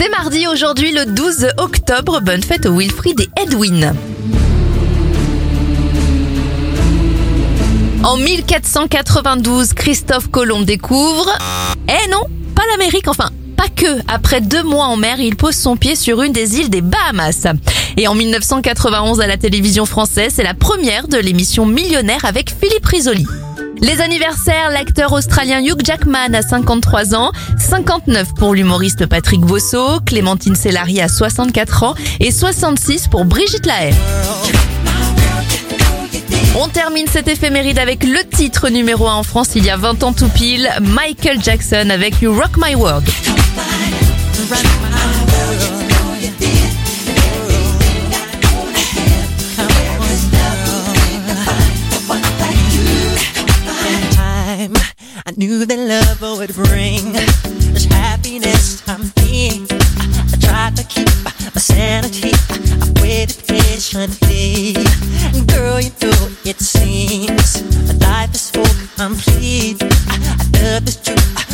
C'est mardi aujourd'hui le 12 octobre. Bonne fête aux Wilfried et Edwin. En 1492, Christophe Colomb découvre... Eh non, pas l'Amérique, enfin pas que. Après deux mois en mer, il pose son pied sur une des îles des Bahamas. Et en 1991, à la télévision française, c'est la première de l'émission Millionnaire avec Philippe Risoli. Les anniversaires, l'acteur australien Hugh Jackman a 53 ans, 59 pour l'humoriste Patrick Bosso, Clémentine Sellari a 64 ans et 66 pour Brigitte Lahaye. On termine cette éphéméride avec le titre numéro 1 en France il y a 20 ans tout pile, Michael Jackson avec You Rock My World. Knew that love would bring this happiness I'm. I tried to keep my sanity. I waited patiently. Girl, you know it seems life is so complete. I love this truth.